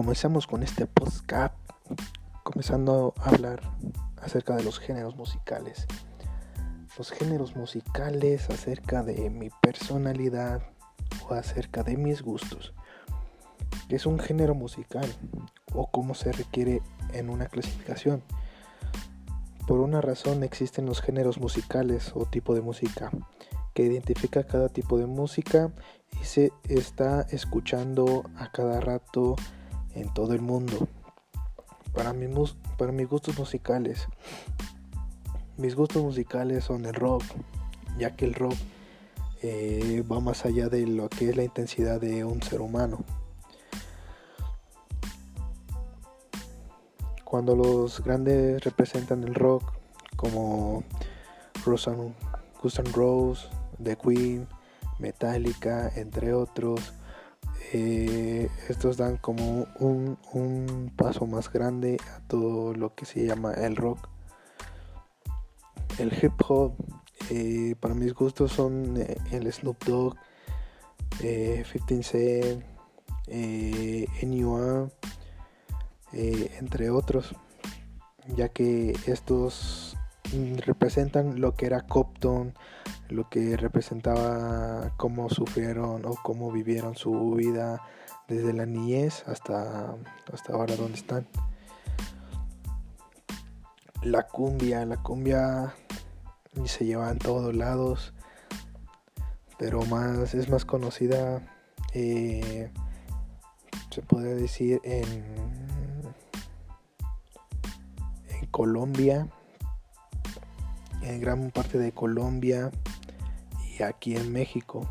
comenzamos con este podcast, comenzando a hablar acerca de los géneros musicales. Los géneros musicales acerca de mi personalidad o acerca de mis gustos. ¿Qué es un género musical? O cómo se requiere en una clasificación. Por una razón existen los géneros musicales o tipo de música que identifica cada tipo de música y se está escuchando a cada rato en todo el mundo. Para, para mis gustos musicales, mis gustos musicales son el rock, ya que el rock eh, va más allá de lo que es la intensidad de un ser humano. Cuando los grandes representan el rock, como Guns N' Roses, The Queen, Metallica, entre otros, eh, estos dan como un, paso más grande a todo lo que se llama el rock. El hip hop, eh, para mis gustos, son eh, el Snoop Dogg, 15 Cent, NUA, entre otros, ya que estos representan lo que era Copton, lo que representaba cómo sufrieron o cómo vivieron su vida desde la niñez hasta, hasta ahora donde están. La cumbia, la cumbia se lleva en todos lados, pero más es más conocida, eh, se podría decir, en Colombia, en gran parte de Colombia aquí en México.